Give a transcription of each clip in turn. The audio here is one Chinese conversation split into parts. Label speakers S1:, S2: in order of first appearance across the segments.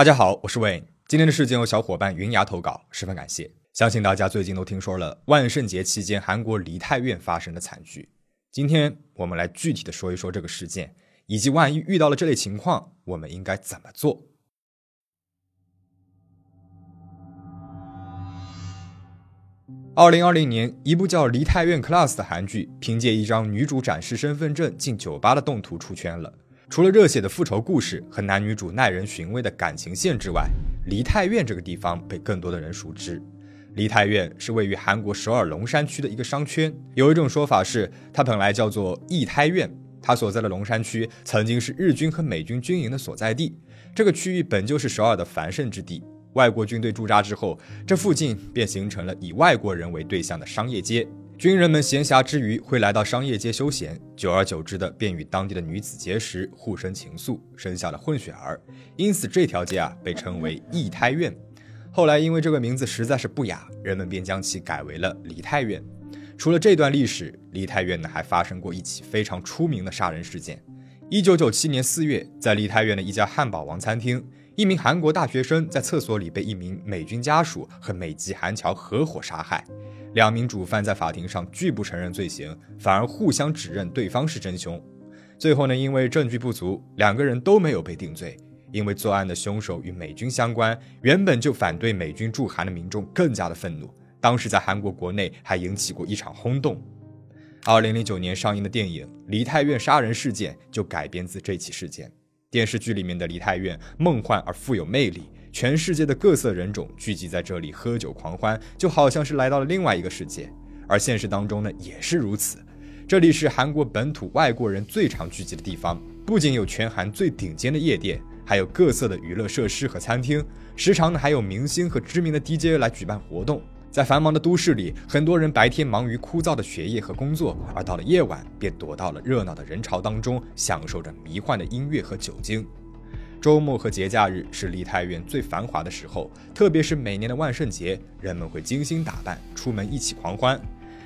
S1: 大家好，我是 Wayne。今天的事件由小伙伴云牙投稿，十分感谢。相信大家最近都听说了万圣节期间韩国梨泰院发生的惨剧。今天我们来具体的说一说这个事件，以及万一遇到了这类情况，我们应该怎么做。二零二零年，一部叫《梨泰院 Class》的韩剧，凭借一张女主展示身份证进酒吧的动图出圈了。除了热血的复仇故事和男女主耐人寻味的感情线之外，梨泰院这个地方被更多的人熟知。梨泰院是位于韩国首尔龙山区的一个商圈。有一种说法是，它本来叫做义泰院。它所在的龙山区曾经是日军和美军军营的所在地。这个区域本就是首尔的繁盛之地。外国军队驻扎之后，这附近便形成了以外国人为对象的商业街。军人们闲暇之余会来到商业街休闲，久而久之的便与当地的女子结识，互生情愫，生下了混血儿。因此这条街啊被称为义泰院。后来因为这个名字实在是不雅，人们便将其改为了梨泰院。除了这段历史，梨泰院呢还发生过一起非常出名的杀人事件。一九九七年四月，在梨泰院的一家汉堡王餐厅，一名韩国大学生在厕所里被一名美军家属和美籍韩侨合伙杀害。两名主犯在法庭上拒不承认罪行，反而互相指认对方是真凶。最后呢，因为证据不足，两个人都没有被定罪。因为作案的凶手与美军相关，原本就反对美军驻韩的民众更加的愤怒。当时在韩国国内还引起过一场轰动。二零零九年上映的电影《梨泰院杀人事件》就改编自这起事件。电视剧里面的梨泰院梦幻而富有魅力。全世界的各色人种聚集在这里喝酒狂欢，就好像是来到了另外一个世界。而现实当中呢，也是如此。这里是韩国本土外国人最常聚集的地方，不仅有全韩最顶尖的夜店，还有各色的娱乐设施和餐厅，时常呢还有明星和知名的 DJ 来举办活动。在繁忙的都市里，很多人白天忙于枯燥的学业和工作，而到了夜晚便躲到了热闹的人潮当中，享受着迷幻的音乐和酒精。周末和节假日是梨泰院最繁华的时候，特别是每年的万圣节，人们会精心打扮，出门一起狂欢。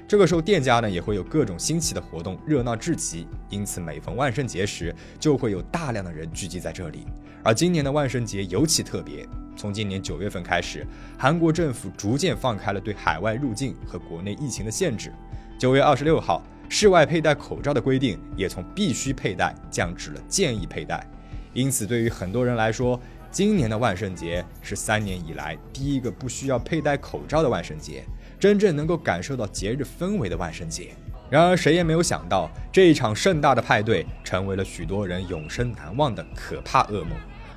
S1: 这个时候，店家呢也会有各种新奇的活动，热闹至极。因此，每逢万圣节时，就会有大量的人聚集在这里。而今年的万圣节尤其特别，从今年九月份开始，韩国政府逐渐放开了对海外入境和国内疫情的限制。九月二十六号，室外佩戴口罩的规定也从必须佩戴降至了建议佩戴。因此，对于很多人来说，今年的万圣节是三年以来第一个不需要佩戴口罩的万圣节，真正能够感受到节日氛围的万圣节。然而，谁也没有想到，这一场盛大的派对成为了许多人永生难忘的可怕噩梦，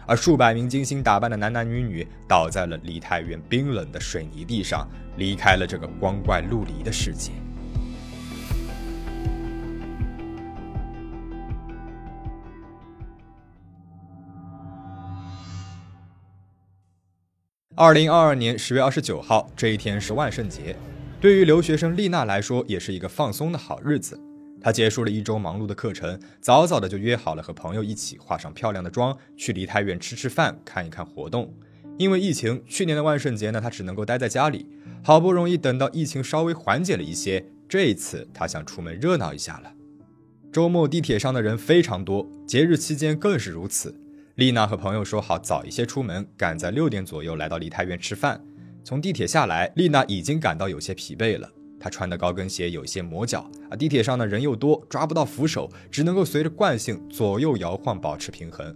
S1: 而数百名精心打扮的男男女女倒在了梨泰院冰冷的水泥地上，离开了这个光怪陆离的世界。二零二二年十月二十九号这一天是万圣节，对于留学生丽娜来说也是一个放松的好日子。她结束了一周忙碌的课程，早早的就约好了和朋友一起化上漂亮的妆，去梨泰院吃吃饭，看一看活动。因为疫情，去年的万圣节呢，她只能够待在家里。好不容易等到疫情稍微缓解了一些，这一次她想出门热闹一下了。周末地铁上的人非常多，节日期间更是如此。丽娜和朋友说好早一些出门，赶在六点左右来到梨泰院吃饭。从地铁下来，丽娜已经感到有些疲惫了。她穿的高跟鞋有些磨脚，啊，地铁上的人又多，抓不到扶手，只能够随着惯性左右摇晃保持平衡。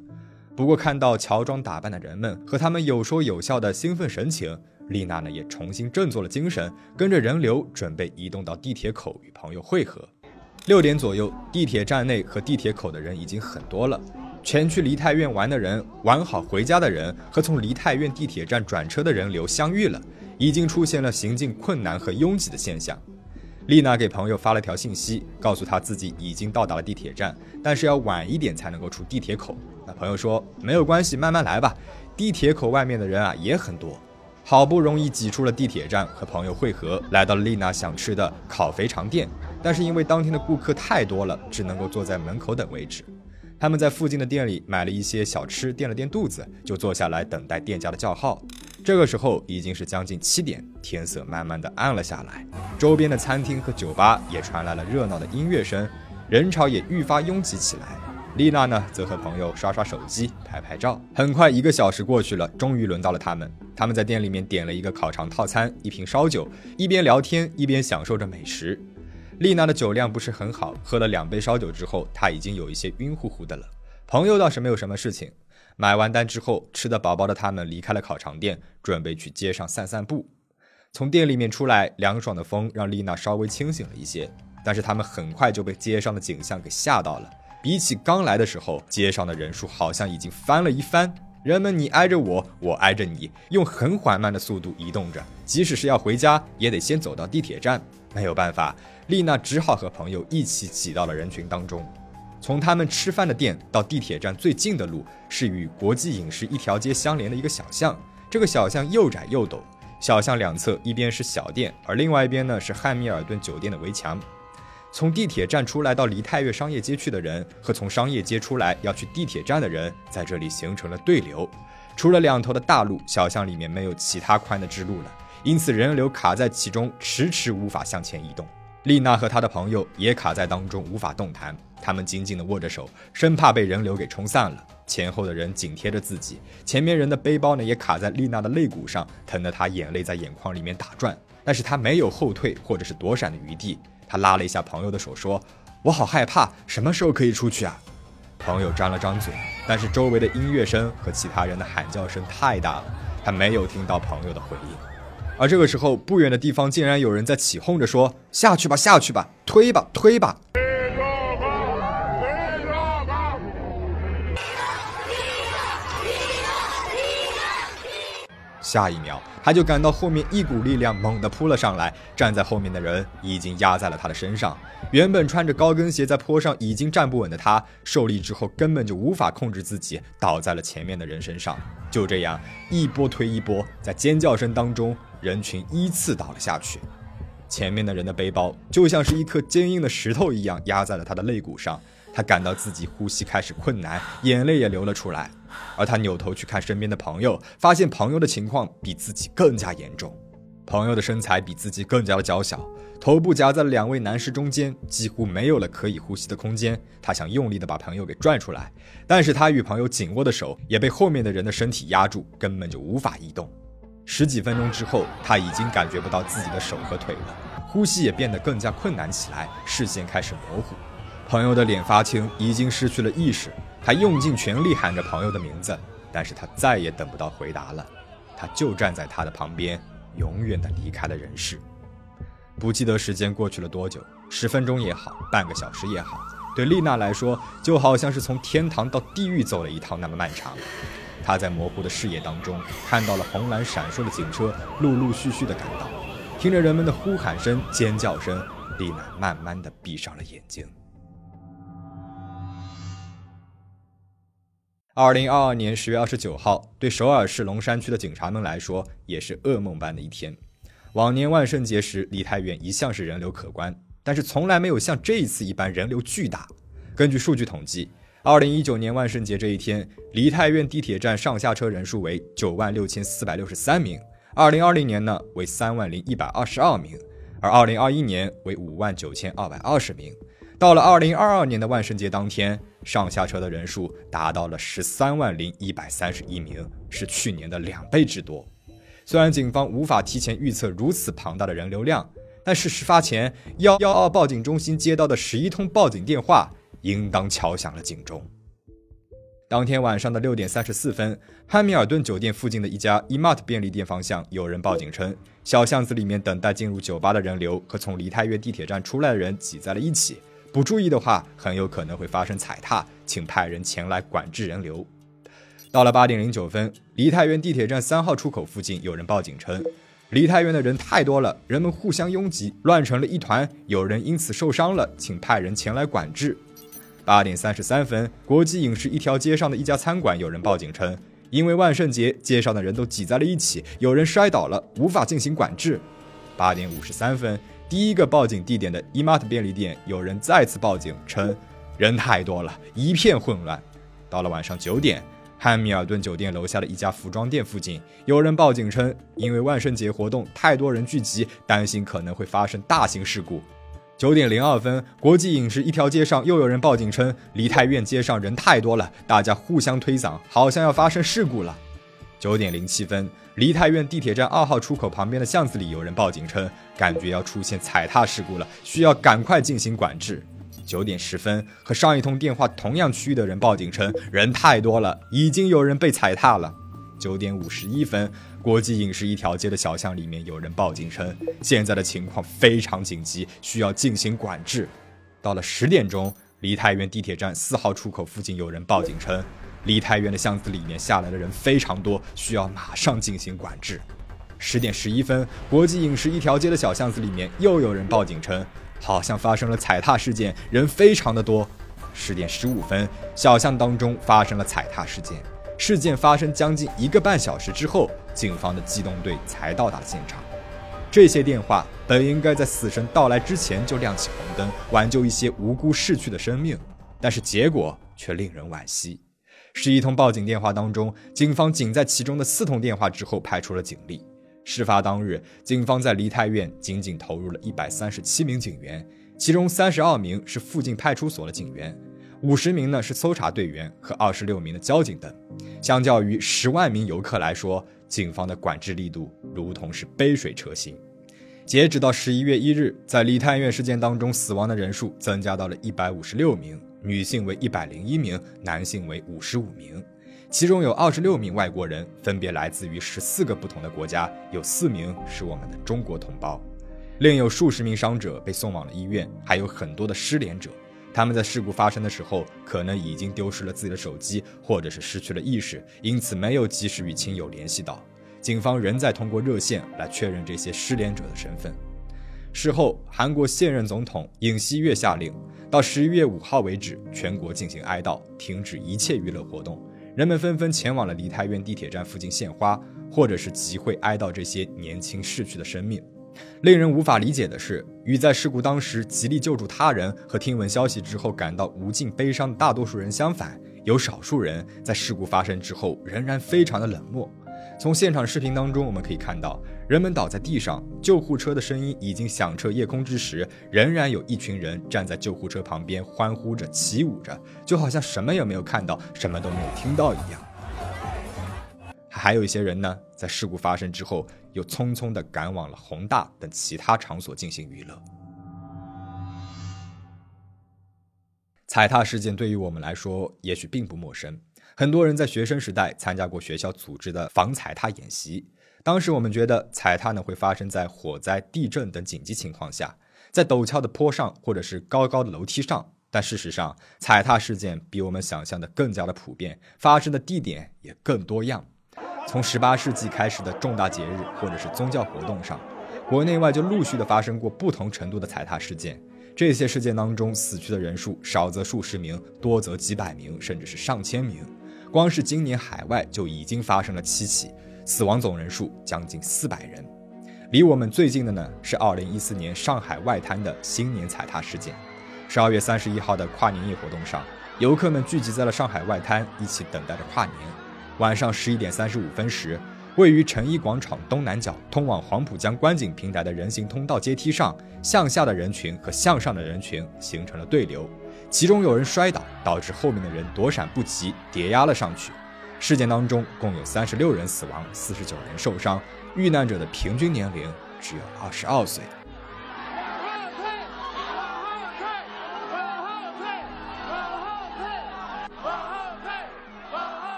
S1: 不过看到乔装打扮的人们和他们有说有笑的兴奋神情，丽娜呢也重新振作了精神，跟着人流准备移动到地铁口与朋友会合。六点左右，地铁站内和地铁口的人已经很多了。前去梨泰院玩的人、玩好回家的人和从梨泰院地铁站转车的人流相遇了，已经出现了行进困难和拥挤的现象。丽娜给朋友发了条信息，告诉他自己已经到达了地铁站，但是要晚一点才能够出地铁口。那朋友说没有关系，慢慢来吧。地铁口外面的人啊也很多，好不容易挤出了地铁站，和朋友会合，来到了丽娜想吃的烤肥肠店，但是因为当天的顾客太多了，只能够坐在门口等位置。他们在附近的店里买了一些小吃，垫了垫肚子，就坐下来等待店家的叫号。这个时候已经是将近七点，天色慢慢的暗了下来，周边的餐厅和酒吧也传来了热闹的音乐声，人潮也愈发拥挤起来。丽娜呢，则和朋友刷刷手机、拍拍照。很快，一个小时过去了，终于轮到了他们。他们在店里面点了一个烤肠套餐，一瓶烧酒，一边聊天一边享受着美食。丽娜的酒量不是很好，喝了两杯烧酒之后，她已经有一些晕乎乎的了。朋友倒是没有什么事情。买完单之后，吃得饱饱的他们离开了烤肠店，准备去街上散散步。从店里面出来，凉爽的风让丽娜稍微清醒了一些，但是他们很快就被街上的景象给吓到了。比起刚来的时候，街上的人数好像已经翻了一番。人们你挨着我，我挨着你，用很缓慢的速度移动着。即使是要回家，也得先走到地铁站。没有办法，丽娜只好和朋友一起挤到了人群当中。从他们吃饭的店到地铁站最近的路，是与国际饮食一条街相连的一个小巷。这个小巷又窄又陡，小巷两侧一边是小店，而另外一边呢是汉密尔顿酒店的围墙。从地铁站出来到梨泰院商业街去的人，和从商业街出来要去地铁站的人，在这里形成了对流。除了两头的大路，小巷里面没有其他宽的支路了，因此人流卡在其中，迟迟无法向前移动。丽娜和她的朋友也卡在当中，无法动弹。他们紧紧地握着手，生怕被人流给冲散了。前后的人紧贴着自己，前面人的背包呢也卡在丽娜的肋骨上，疼得她眼泪在眼眶里面打转。但是她没有后退或者是躲闪的余地。她拉了一下朋友的手，说：“我好害怕，什么时候可以出去啊？”朋友张了张嘴，但是周围的音乐声和其他人的喊叫声太大了，他没有听到朋友的回应。而这个时候，不远的地方竟然有人在起哄着说：“下去吧，下去吧，推吧，推吧。”下一秒，他就感到后面一股力量猛地扑了上来，站在后面的人已经压在了他的身上。原本穿着高跟鞋在坡上已经站不稳的他，受力之后根本就无法控制自己，倒在了前面的人身上。就这样一波推一波，在尖叫声当中，人群依次倒了下去。前面的人的背包就像是一颗坚硬的石头一样压在了他的肋骨上，他感到自己呼吸开始困难，眼泪也流了出来。而他扭头去看身边的朋友，发现朋友的情况比自己更加严重。朋友的身材比自己更加的娇小，头部夹在了两位男士中间，几乎没有了可以呼吸的空间。他想用力的把朋友给拽出来，但是他与朋友紧握的手也被后面的人的身体压住，根本就无法移动。十几分钟之后，他已经感觉不到自己的手和腿了，呼吸也变得更加困难起来，视线开始模糊。朋友的脸发青，已经失去了意识。他用尽全力喊着朋友的名字，但是他再也等不到回答了。他就站在他的旁边，永远的离开了人世。不记得时间过去了多久，十分钟也好，半个小时也好，对丽娜来说，就好像是从天堂到地狱走了一趟那么漫长。他在模糊的视野当中，看到了红蓝闪烁的警车陆陆续续的赶到，听着人们的呼喊声、尖叫声，丽娜慢慢的闭上了眼睛。二零二二年十月二十九号，对首尔市龙山区的警察们来说，也是噩梦般的一天。往年万圣节时，梨泰院一向是人流可观，但是从来没有像这一次一般人流巨大。根据数据统计，二零一九年万圣节这一天，梨泰院地铁站上下车人数为九万六千四百六十三名，二零二零年呢为三万零一百二十二名，而二零二一年为五万九千二百二十名。到了二零二二年的万圣节当天，上下车的人数达到了十三万零一百三十一名，是去年的两倍之多。虽然警方无法提前预测如此庞大的人流量，但是事发前幺幺二报警中心接到的十一通报警电话，应当敲响了警钟。当天晚上的六点三十四分，汉密尔顿酒店附近的一家 Emart 便利店方向有人报警称，小巷子里面等待进入酒吧的人流和从梨泰院地铁站出来的人挤在了一起。不注意的话，很有可能会发生踩踏，请派人前来管制人流。到了八点零九分，梨泰院地铁站三号出口附近有人报警称，梨泰院的人太多了，人们互相拥挤，乱成了一团，有人因此受伤了，请派人前来管制。八点三十三分，国际影视一条街上的一家餐馆有人报警称，因为万圣节，街上的人都挤在了一起，有人摔倒了，无法进行管制。八点五十三分。第一个报警地点的 Emart 便利店有人再次报警称，人太多了，一片混乱。到了晚上九点，汉密尔顿酒店楼下的一家服装店附近有人报警称，因为万圣节活动太多人聚集，担心可能会发生大型事故。九点零二分，国际饮食一条街上又有人报警称，梨泰院街上人太多了，大家互相推搡，好像要发生事故了。九点零七分，梨泰院地铁站二号出口旁边的巷子里有人报警称，感觉要出现踩踏事故了，需要赶快进行管制。九点十分，和上一通电话同样区域的人报警称，人太多了，已经有人被踩踏了。九点五十一分，国际饮食一条街的小巷里面有人报警称，现在的情况非常紧急，需要进行管制。到了十点钟，梨泰院地铁站四号出口附近有人报警称，梨泰院的巷子里面下来的人非常多，需要马上进行管制。十点十一分，国际饮食一条街的小巷子里面又有人报警称，好像发生了踩踏事件，人非常的多。十点十五分，小巷当中发生了踩踏事件。事件发生将近一个半小时之后，警方的机动队才到达现场。这些电话本应该在死神到来之前就亮起红灯，挽救一些无辜逝去的生命，但是结果却令人惋惜。十一通报警电话当中，警方仅在其中的四通电话之后派出了警力。事发当日，警方在梨泰院仅仅投入了一百三十七名警员，其中三十二名是附近派出所的警员。五十名呢是搜查队员和二十六名的交警等，相较于十万名游客来说，警方的管制力度如同是杯水车薪。截止到十一月一日，在梨泰院事件当中死亡的人数增加到了一百五十六名，女性为一百零一名，男性为五十五名，其中有二十六名外国人，分别来自于十四个不同的国家，有四名是我们的中国同胞，另有数十名伤者被送往了医院，还有很多的失联者。他们在事故发生的时候，可能已经丢失了自己的手机，或者是失去了意识，因此没有及时与亲友联系到。警方仍在通过热线来确认这些失联者的身份。事后，韩国现任总统尹锡悦下令，到十一月五号为止，全国进行哀悼，停止一切娱乐活动。人们纷纷前往了梨泰院地铁站附近献花，或者是集会哀悼这些年轻逝去的生命。令人无法理解的是，与在事故当时极力救助他人和听闻消息之后感到无尽悲伤的大多数人相反，有少数人在事故发生之后仍然非常的冷漠。从现场视频当中我们可以看到，人们倒在地上，救护车的声音已经响彻夜空之时，仍然有一群人站在救护车旁边欢呼着、起舞着，就好像什么也没有看到、什么都没有听到一样。还有一些人呢，在事故发生之后。又匆匆地赶往了宏大等其他场所进行娱乐。踩踏事件对于我们来说也许并不陌生，很多人在学生时代参加过学校组织的防踩踏演习。当时我们觉得踩踏呢会发生在火灾、地震等紧急情况下，在陡峭的坡上或者是高高的楼梯上。但事实上，踩踏事件比我们想象的更加的普遍，发生的地点也更多样。从十八世纪开始的重大节日或者是宗教活动上，国内外就陆续的发生过不同程度的踩踏事件。这些事件当中死去的人数少则数十名，多则几百名，甚至是上千名。光是今年海外就已经发生了七起，死亡总人数将近四百人。离我们最近的呢是二零一四年上海外滩的新年踩踏事件。十二月三十一号的跨年夜活动上，游客们聚集在了上海外滩，一起等待着跨年。晚上十一点三十五分时，位于成衣广场东南角、通往黄浦江观景平台的人行通道阶梯上，向下的人群和向上的人群形成了对流，其中有人摔倒，导致后面的人躲闪不及，叠压了上去。事件当中共有三十六人死亡，四十九人受伤，遇难者的平均年龄只有二十二岁。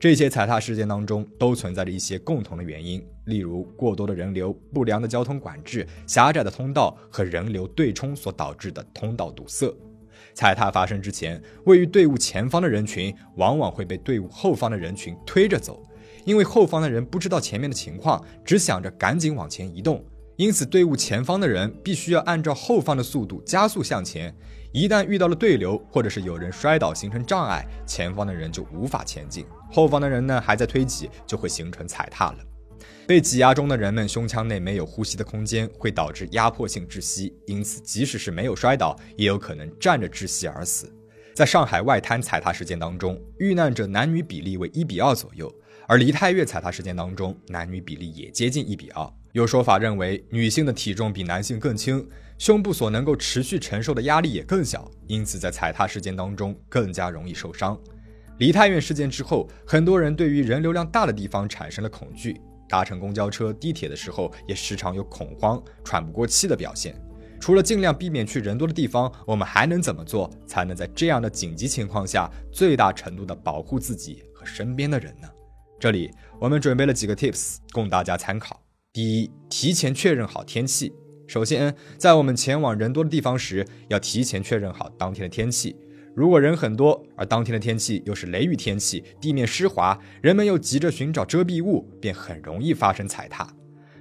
S1: 这些踩踏事件当中都存在着一些共同的原因，例如过多的人流、不良的交通管制、狭窄的通道和人流对冲所导致的通道堵塞。踩踏发生之前，位于队伍前方的人群往往会被队伍后方的人群推着走，因为后方的人不知道前面的情况，只想着赶紧往前移动，因此队伍前方的人必须要按照后方的速度加速向前。一旦遇到了对流，或者是有人摔倒形成障碍，前方的人就无法前进。后方的人呢还在推挤，就会形成踩踏了。被挤压中的人们胸腔内没有呼吸的空间，会导致压迫性窒息，因此即使是没有摔倒，也有可能站着窒息而死。在上海外滩踩踏事件当中，遇难者男女比例为一比二左右，而梨泰院踩踏事件当中，男女比例也接近一比二。有说法认为，女性的体重比男性更轻，胸部所能够持续承受的压力也更小，因此在踩踏事件当中更加容易受伤。梨泰院事件之后，很多人对于人流量大的地方产生了恐惧，搭乘公交车、地铁的时候也时常有恐慌、喘不过气的表现。除了尽量避免去人多的地方，我们还能怎么做，才能在这样的紧急情况下最大程度的保护自己和身边的人呢？这里我们准备了几个 tips 供大家参考。第一，提前确认好天气。首先，在我们前往人多的地方时，要提前确认好当天的天气。如果人很多，而当天的天气又是雷雨天气，地面湿滑，人们又急着寻找遮蔽物，便很容易发生踩踏。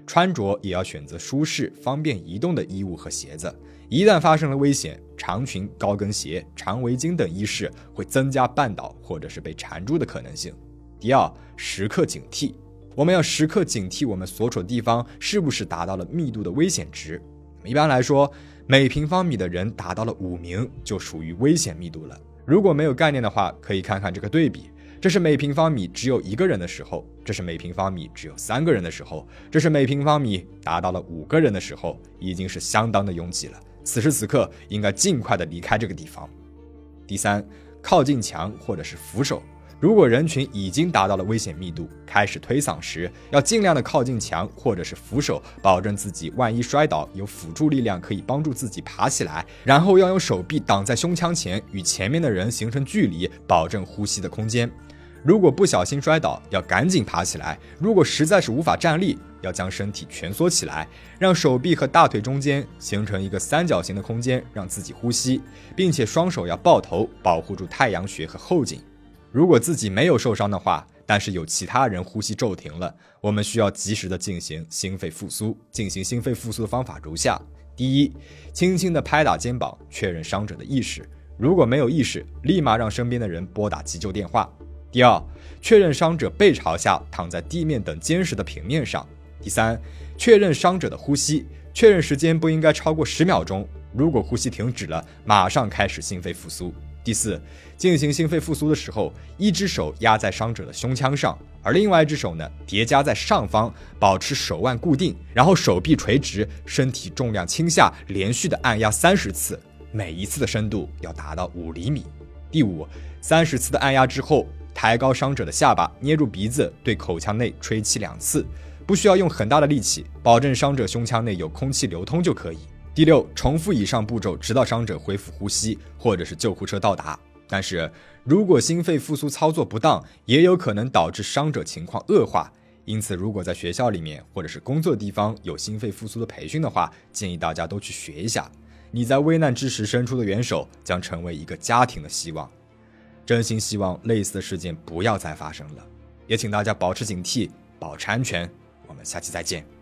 S1: 穿着也要选择舒适、方便移动的衣物和鞋子。一旦发生了危险，长裙、高跟鞋、长围巾等衣饰会增加绊倒或者是被缠住的可能性。第二，时刻警惕。我们要时刻警惕我们所处的地方是不是达到了密度的危险值。一般来说，每平方米的人达到了五名就属于危险密度了。如果没有概念的话，可以看看这个对比：这是每平方米只有一个人的时候，这是每平方米只有三个人的时候，这是每平方米达到了五个人的时候，已经是相当的拥挤了。此时此刻，应该尽快的离开这个地方。第三，靠近墙或者是扶手。如果人群已经达到了危险密度，开始推搡时，要尽量的靠近墙或者是扶手，保证自己万一摔倒有辅助力量可以帮助自己爬起来。然后要用手臂挡在胸腔前，与前面的人形成距离，保证呼吸的空间。如果不小心摔倒，要赶紧爬起来。如果实在是无法站立，要将身体蜷缩起来，让手臂和大腿中间形成一个三角形的空间，让自己呼吸，并且双手要抱头，保护住太阳穴和后颈。如果自己没有受伤的话，但是有其他人呼吸骤停了，我们需要及时的进行心肺复苏。进行心肺复苏的方法如下：第一，轻轻的拍打肩膀，确认伤者的意识；如果没有意识，立马让身边的人拨打急救电话。第二，确认伤者背朝下躺在地面等坚实的平面上。第三，确认伤者的呼吸，确认时间不应该超过十秒钟。如果呼吸停止了，马上开始心肺复苏。第四，进行心肺复苏的时候，一只手压在伤者的胸腔上，而另外一只手呢叠加在上方，保持手腕固定，然后手臂垂直，身体重量倾下，连续的按压三十次，每一次的深度要达到五厘米。第五，三十次的按压之后，抬高伤者的下巴，捏住鼻子，对口腔内吹气两次，不需要用很大的力气，保证伤者胸腔内有空气流通就可以。第六，重复以上步骤，直到伤者恢复呼吸，或者是救护车到达。但是如果心肺复苏操作不当，也有可能导致伤者情况恶化。因此，如果在学校里面或者是工作地方有心肺复苏的培训的话，建议大家都去学一下。你在危难之时伸出的援手，将成为一个家庭的希望。真心希望类似的事件不要再发生了，也请大家保持警惕，保持安全。我们下期再见。